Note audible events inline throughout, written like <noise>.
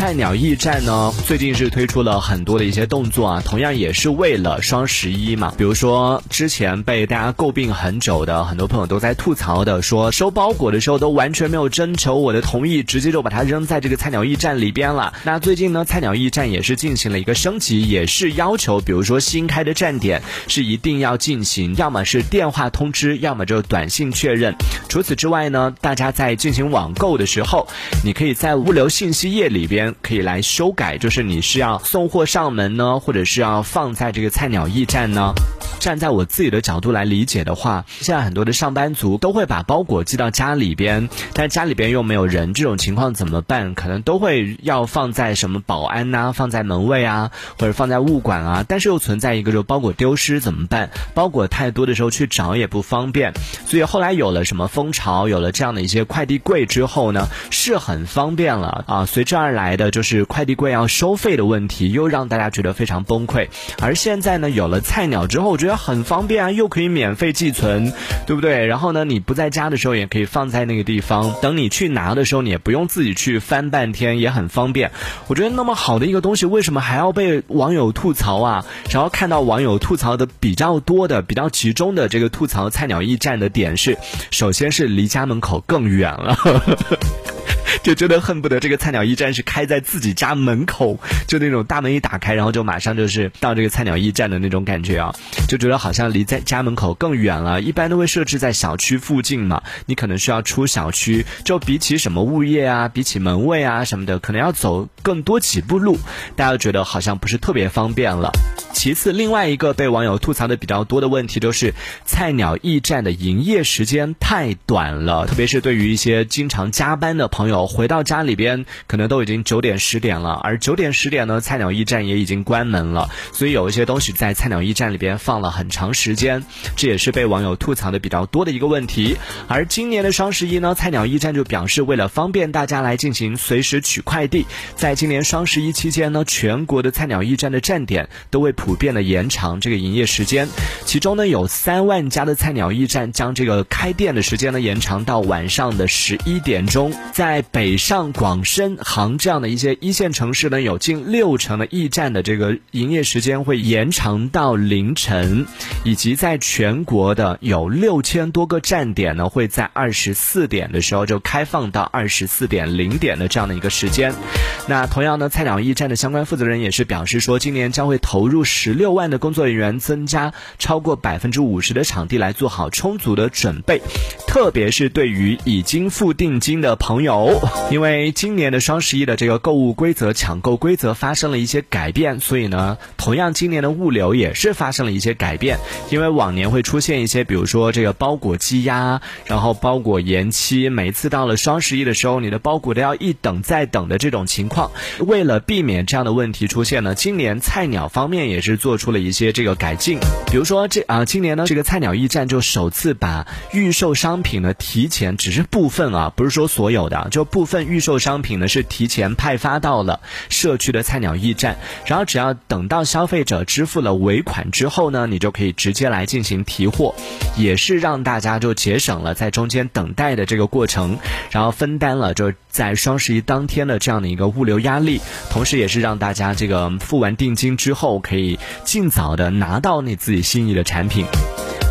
菜鸟驿站呢，最近是推出了很多的一些动作啊，同样也是为了双十一嘛。比如说之前被大家诟病很久的，很多朋友都在吐槽的，说收包裹的时候都完全没有征求我的同意，直接就把它扔在这个菜鸟驿站里边了。那最近呢，菜鸟驿站也是进行了一个升级，也是要求，比如说新开的站点是一定要进行，要么是电话通知，要么就短信确认。除此之外呢，大家在进行网购的时候，你可以在物流信息页里边。可以来修改，就是你是要送货上门呢，或者是要放在这个菜鸟驿站呢？站在我自己的角度来理解的话，现在很多的上班族都会把包裹寄到家里边，但家里边又没有人，这种情况怎么办？可能都会要放在什么保安呐，放在门卫啊，或者放在物管啊，但是又存在一个就包裹丢失怎么办？包裹太多的时候去找也不方便，所以后来有了什么蜂巢，有了这样的一些快递柜之后呢，是很方便了啊。随之而来的就是快递柜要收费的问题，又让大家觉得非常崩溃。而现在呢，有了菜鸟之后，我觉得。很方便啊，又可以免费寄存，对不对？然后呢，你不在家的时候也可以放在那个地方，等你去拿的时候，你也不用自己去翻半天，也很方便。我觉得那么好的一个东西，为什么还要被网友吐槽啊？然后看到网友吐槽的比较多的、比较集中的这个吐槽菜鸟驿站的点是，首先是离家门口更远了。<laughs> 就真的恨不得这个菜鸟驿站是开在自己家门口，就那种大门一打开，然后就马上就是到这个菜鸟驿站的那种感觉啊，就觉得好像离在家门口更远了。一般都会设置在小区附近嘛，你可能需要出小区，就比起什么物业啊，比起门卫啊什么的，可能要走更多几步路，大家觉得好像不是特别方便了。其次，另外一个被网友吐槽的比较多的问题，就是菜鸟驿站的营业时间太短了，特别是对于一些经常加班的朋友，回到家里边可能都已经九点十点了，而九点十点呢，菜鸟驿站也已经关门了，所以有一些东西在菜鸟驿站里边放了很长时间，这也是被网友吐槽的比较多的一个问题。而今年的双十一呢，菜鸟驿站就表示，为了方便大家来进行随时取快递，在今年双十一期间呢，全国的菜鸟驿站的站点都会。普遍的延长这个营业时间，其中呢有三万家的菜鸟驿站将这个开店的时间呢延长到晚上的十一点钟。在北上广深杭这样的一些一线城市呢，有近六成的驿站的这个营业时间会延长到凌晨，以及在全国的有六千多个站点呢会在二十四点的时候就开放到二十四点零点的这样的一个时间。那同样呢，菜鸟驿站的相关负责人也是表示说，今年将会投入。十六万的工作人员增加超过百分之五十的场地来做好充足的准备，特别是对于已经付定金的朋友，因为今年的双十一的这个购物规则、抢购规则发生了一些改变，所以呢，同样今年的物流也是发生了一些改变。因为往年会出现一些，比如说这个包裹积压，然后包裹延期，每次到了双十一的时候，你的包裹都要一等再等的这种情况。为了避免这样的问题出现呢，今年菜鸟方面也。是做出了一些这个改进，比如说这啊，今年呢，这个菜鸟驿站就首次把预售商品呢提前，只是部分啊，不是说所有的，就部分预售商品呢是提前派发到了社区的菜鸟驿站，然后只要等到消费者支付了尾款之后呢，你就可以直接来进行提货，也是让大家就节省了在中间等待的这个过程，然后分担了就在双十一当天的这样的一个物流压力，同时也是让大家这个付完定金之后可以。尽早的拿到你自己心仪的产品。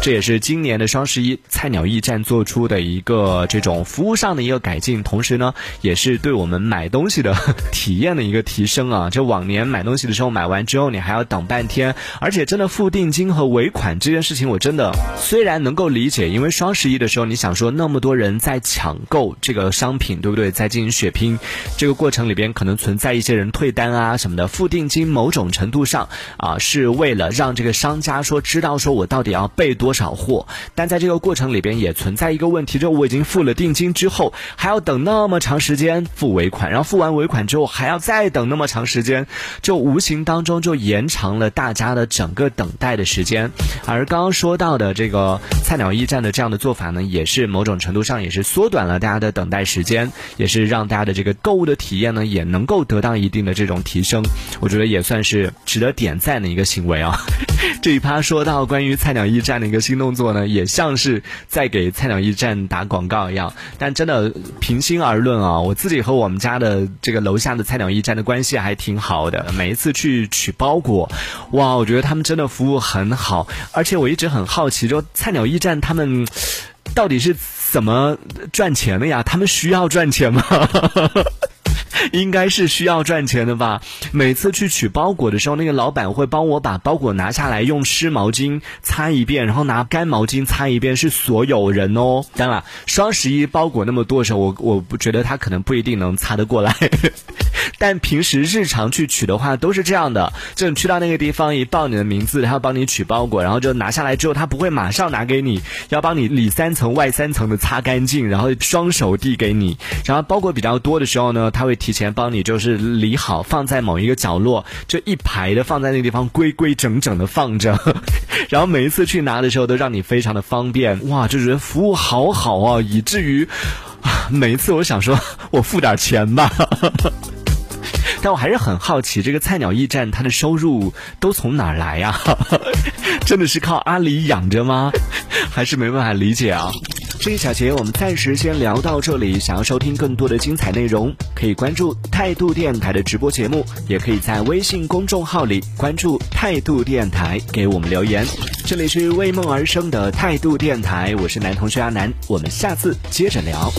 这也是今年的双十一菜鸟驿站做出的一个这种服务上的一个改进，同时呢，也是对我们买东西的体验的一个提升啊！就往年买东西的时候，买完之后你还要等半天，而且真的付定金和尾款这件事情，我真的虽然能够理解，因为双十一的时候，你想说那么多人在抢购这个商品，对不对？在进行血拼，这个过程里边可能存在一些人退单啊什么的，付定金某种程度上啊是为了让这个商家说知道说我到底要备多。少货。但在这个过程里边也存在一个问题，就我已经付了定金之后，还要等那么长时间付尾款，然后付完尾款之后还要再等那么长时间，就无形当中就延长了大家的整个等待的时间。而刚刚说到的这个菜鸟驿站的这样的做法呢，也是某种程度上也是缩短了大家的等待时间，也是让大家的这个购物的体验呢也能够得到一定的这种提升。我觉得也算是值得点赞的一个行为啊。<laughs> 这一趴说到关于菜鸟驿站的一个新动作呢，也像是在给菜鸟驿站打广告一样。但真的平心而论啊，我自己和我们家的这个楼下的菜鸟驿站的关系还挺好的。每一次去取包裹，哇，我觉得他们真的服务很好。而且我一直很好奇，就菜鸟驿站他们到底是怎么赚钱的呀？他们需要赚钱吗？<laughs> <laughs> 应该是需要赚钱的吧。每次去取包裹的时候，那个老板会帮我把包裹拿下来，用湿毛巾擦一遍，然后拿干毛巾擦一遍，是所有人哦。当然，双十一包裹那么多的时候，我我不觉得他可能不一定能擦得过来。<laughs> 但平时日常去取的话，都是这样的，就你去到那个地方，一报你的名字，然后帮你取包裹，然后就拿下来之后，他不会马上拿给你，要帮你里三层外三层的擦干净，然后双手递给你。然后包裹比较多的时候呢，他会提前帮你就是理好，放在某一个角落，就一排的放在那个地方，规规整整的放着。<laughs> 然后每一次去拿的时候，都让你非常的方便。哇，就觉得服务好好啊，以至于 <sighs> 每一次我想说，我付点钱吧。<laughs> 但我还是很好奇，这个菜鸟驿站它的收入都从哪儿来呀？<laughs> 真的是靠阿里养着吗？还是没办法理解啊？这一小节我们暂时先聊到这里。想要收听更多的精彩内容，可以关注态度电台的直播节目，也可以在微信公众号里关注态度电台，给我们留言。这里是为梦而生的态度电台，我是男同学阿南，我们下次接着聊。